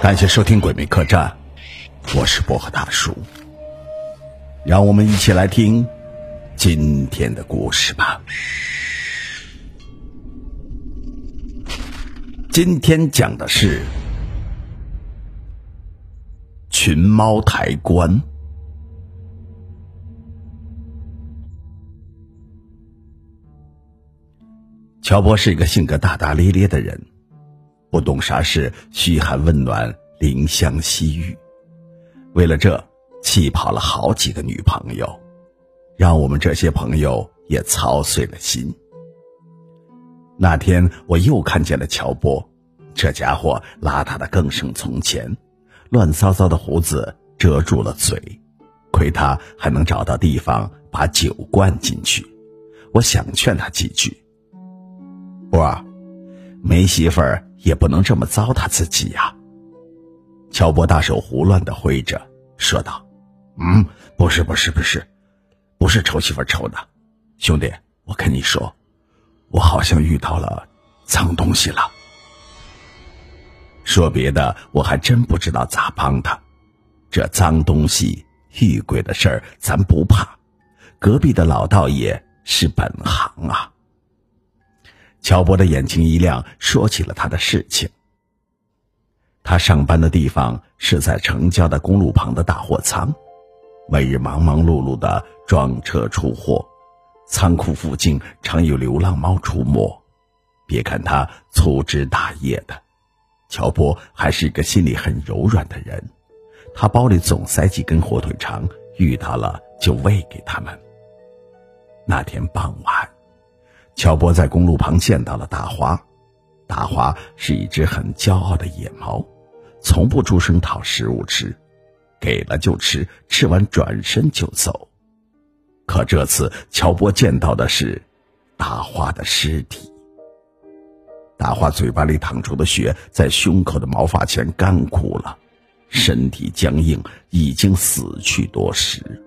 感谢收听《鬼魅客栈》，我是薄荷大叔。让我们一起来听今天的故事吧。今天讲的是群猫抬棺。乔波是一个性格大大咧咧的人，不懂啥是嘘寒问暖、怜香惜玉。为了这，气跑了好几个女朋友，让我们这些朋友也操碎了心。那天我又看见了乔波，这家伙邋遢的更胜从前，乱糟糟的胡子遮住了嘴，亏他还能找到地方把酒灌进去。我想劝他几句。波儿，没媳妇儿也不能这么糟蹋自己呀。乔波大手胡乱的挥着，说道：“嗯，不是，不是，不是，不是丑媳妇丑的。兄弟，我跟你说，我好像遇到了脏东西了。说别的我还真不知道咋帮他。这脏东西遇鬼的事儿咱不怕，隔壁的老道爷是本行啊。”乔波的眼睛一亮，说起了他的事情。他上班的地方是在城郊的公路旁的大货仓，每日忙忙碌碌的装车出货，仓库附近常有流浪猫出没。别看他粗枝大叶的，乔波还是一个心里很柔软的人。他包里总塞几根火腿肠，遇到了就喂给他们。那天傍晚。乔波在公路旁见到了大花，大花是一只很骄傲的野猫，从不出声讨食物吃，给了就吃，吃完转身就走。可这次乔波见到的是大花的尸体。大花嘴巴里淌出的血在胸口的毛发前干枯了，身体僵硬，已经死去多时。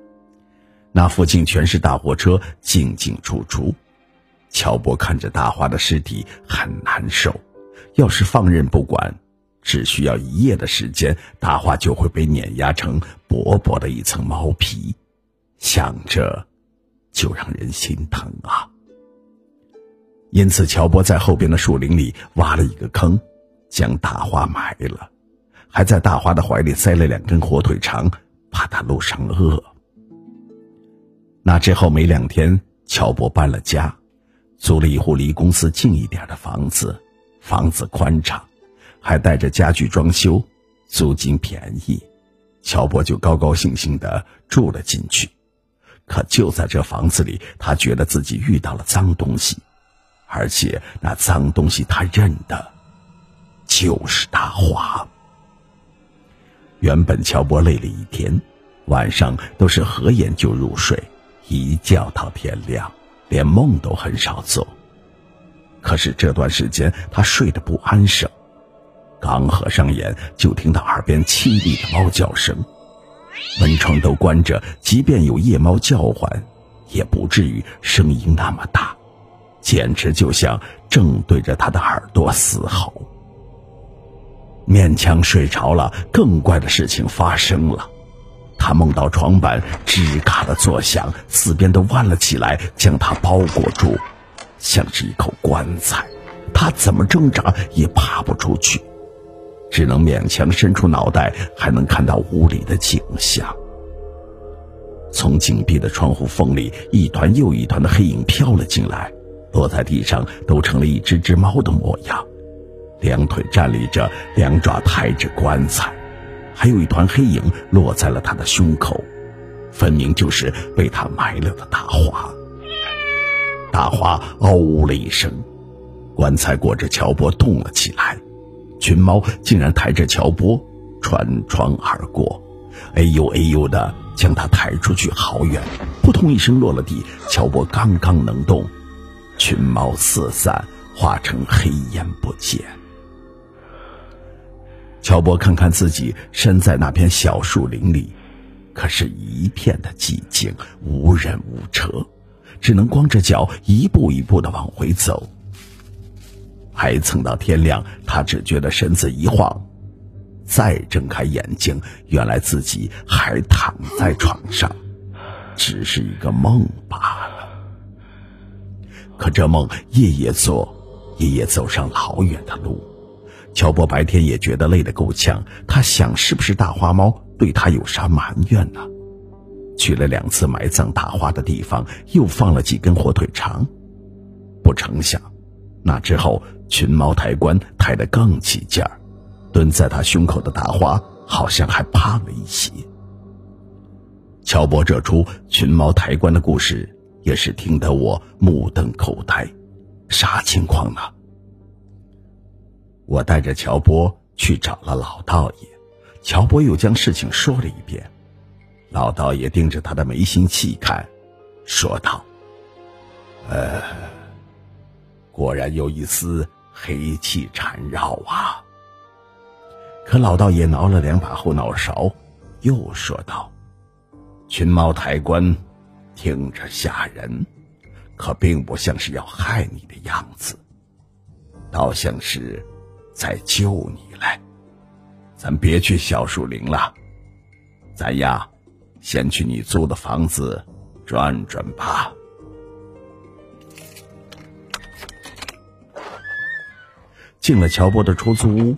那附近全是大货车进进出出。乔波看着大花的尸体很难受，要是放任不管，只需要一夜的时间，大花就会被碾压成薄薄的一层毛皮。想着，就让人心疼啊。因此，乔波在后边的树林里挖了一个坑，将大花埋了，还在大花的怀里塞了两根火腿肠，怕他路上饿。那之后没两天，乔波搬了家。租了一户离公司近一点的房子，房子宽敞，还带着家具装修，租金便宜，乔波就高高兴兴的住了进去。可就在这房子里，他觉得自己遇到了脏东西，而且那脏东西他认的，就是大花。原本乔波累了一天，晚上都是合眼就入睡，一觉到天亮。连梦都很少做，可是这段时间他睡得不安生，刚合上眼就听到耳边凄厉的猫叫声，门窗都关着，即便有夜猫叫唤，也不至于声音那么大，简直就像正对着他的耳朵嘶吼。勉强睡着了，更怪的事情发生了。他梦到床板吱嘎的作响，四边都弯了起来，将他包裹住，像是一口棺材。他怎么挣扎也爬不出去，只能勉强伸出脑袋，还能看到屋里的景象。从紧闭的窗户缝里，一团又一团的黑影飘了进来，落在地上都成了一只只猫的模样，两腿站立着，两爪抬着棺材。还有一团黑影落在了他的胸口，分明就是被他埋了的大花。大花嗷呜了一声，棺材裹着乔波动了起来，群猫竟然抬着乔波穿窗而过，哎呦哎呦的将他抬出去好远，扑通一声落了地。乔波刚刚能动，群猫四散，化成黑烟不见。乔波看看自己身在那片小树林里，可是一片的寂静，无人无车，只能光着脚一步一步的往回走。还蹭到天亮，他只觉得身子一晃，再睁开眼睛，原来自己还躺在床上，只是一个梦罢了。可这梦夜夜做，夜夜走上老远的路。乔波白天也觉得累得够呛，他想是不是大花猫对他有啥埋怨呢？去了两次埋葬大花的地方，又放了几根火腿肠，不成想，那之后群猫抬棺抬得更起劲儿，蹲在他胸口的大花好像还胖了一些。乔波这出群猫抬棺的故事也是听得我目瞪口呆，啥情况呢？我带着乔波去找了老道爷，乔波又将事情说了一遍。老道爷盯着他的眉心细看，说道：“呃，果然有一丝黑气缠绕啊。”可老道爷挠了两把后脑勺，又说道：“群猫抬棺，听着吓人，可并不像是要害你的样子，倒像是……”在救你来，咱别去小树林了，咱呀，先去你租的房子转转吧。进了乔波的出租屋，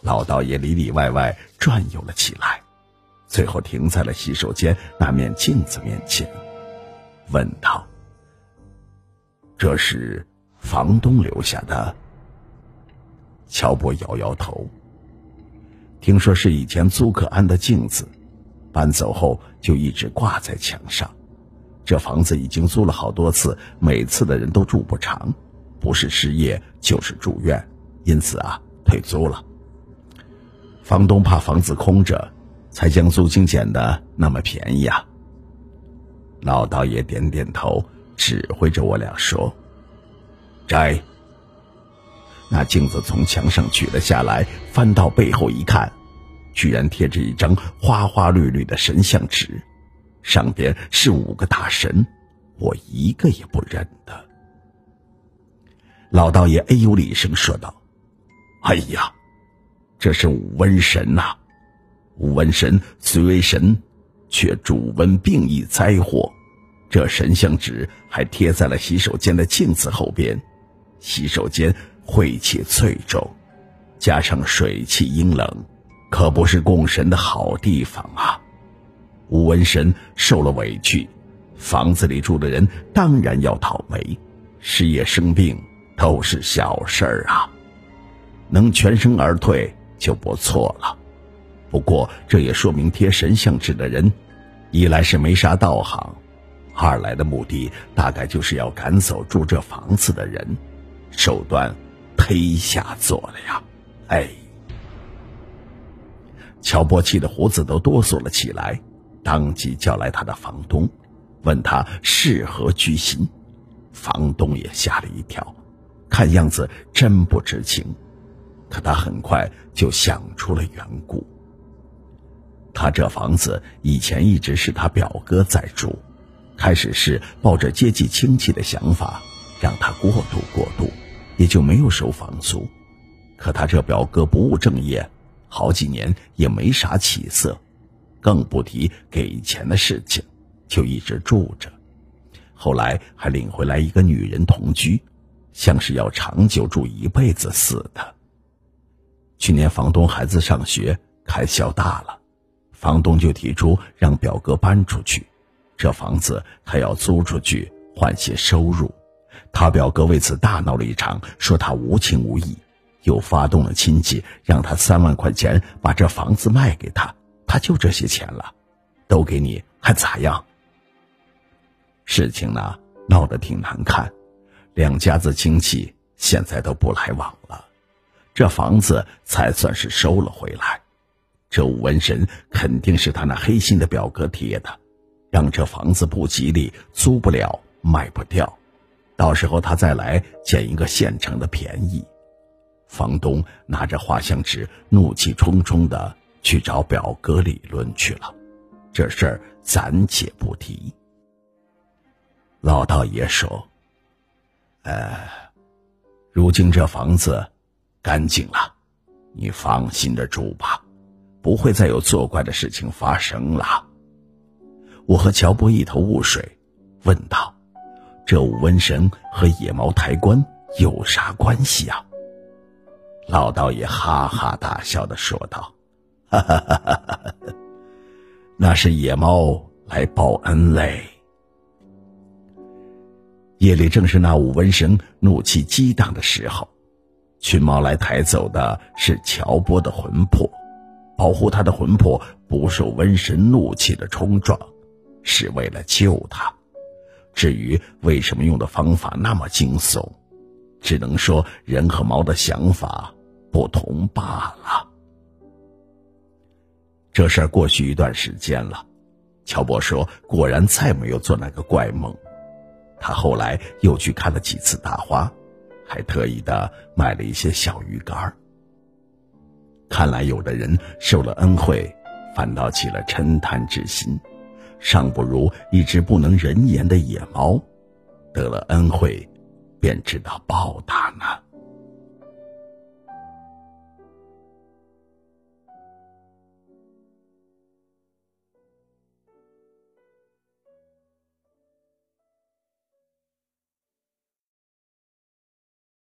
老道爷里里外外转悠了起来，最后停在了洗手间那面镜子面前，问道：“这是房东留下的？”乔波摇摇头。听说是以前租客安的镜子，搬走后就一直挂在墙上。这房子已经租了好多次，每次的人都住不长，不是失业就是住院，因此啊，退租了。房东怕房子空着，才将租金减的那么便宜啊。老道爷点点头，指挥着我俩说：“摘。”那镜子从墙上取了下来，翻到背后一看，居然贴着一张花花绿绿的神像纸，上边是五个大神，我一个也不认得。老道爷哎呦了一声，说道：“哎呀，这是五瘟神呐！五瘟神虽为神，却主瘟病疫灾祸。这神像纸还贴在了洗手间的镜子后边，洗手间。”晦气脆重，加上水气阴冷，可不是供神的好地方啊！吴文神受了委屈，房子里住的人当然要倒霉，失业生病都是小事儿啊，能全身而退就不错了。不过这也说明贴神像纸的人，一来是没啥道行，二来的目的大概就是要赶走住这房子的人，手段。忒下作了呀！哎，乔波气的胡子都哆嗦了起来，当即叫来他的房东，问他是何居心。房东也吓了一跳，看样子真不知情。可他很快就想出了缘故。他这房子以前一直是他表哥在住，开始是抱着接济亲戚的想法，让他过渡过渡。也就没有收房租，可他这表哥不务正业，好几年也没啥起色，更不提给钱的事情，就一直住着。后来还领回来一个女人同居，像是要长久住一辈子似的。去年房东孩子上学开销大了，房东就提出让表哥搬出去，这房子还要租出去换些收入。他表哥为此大闹了一场，说他无情无义，又发动了亲戚，让他三万块钱把这房子卖给他，他就这些钱了，都给你还咋样？事情呢闹得挺难看，两家子亲戚现在都不来往了，这房子才算是收了回来。这五纹神肯定是他那黑心的表哥贴的，让这房子不吉利，租不了，卖不掉。到时候他再来捡一个现成的便宜，房东拿着画像纸，怒气冲冲的去找表哥理论去了。这事儿暂且不提。老道爷说：“呃，如今这房子干净了，你放心的住吧，不会再有作怪的事情发生了。我和乔波一头雾水，问道：“这五瘟神和野猫抬棺有啥关系啊？”老道爷哈哈大笑的说道：“哈哈哈哈哈，那是野猫来报恩嘞。”夜里正是那五瘟神怒气激荡的时候，群猫来抬走的是乔波的魂魄，保护他的魂魄不受瘟神怒气的冲撞，是为了救他。至于为什么用的方法那么惊悚，只能说人和猫的想法不同罢了。这事儿过去一段时间了，乔伯说：“果然再没有做那个怪梦。”他后来又去看了几次大花，还特意的买了一些小鱼干儿看来有的人受了恩惠，反倒起了嗔贪之心，尚不如一只不能人言的野猫，得了恩惠，便知道报答呢。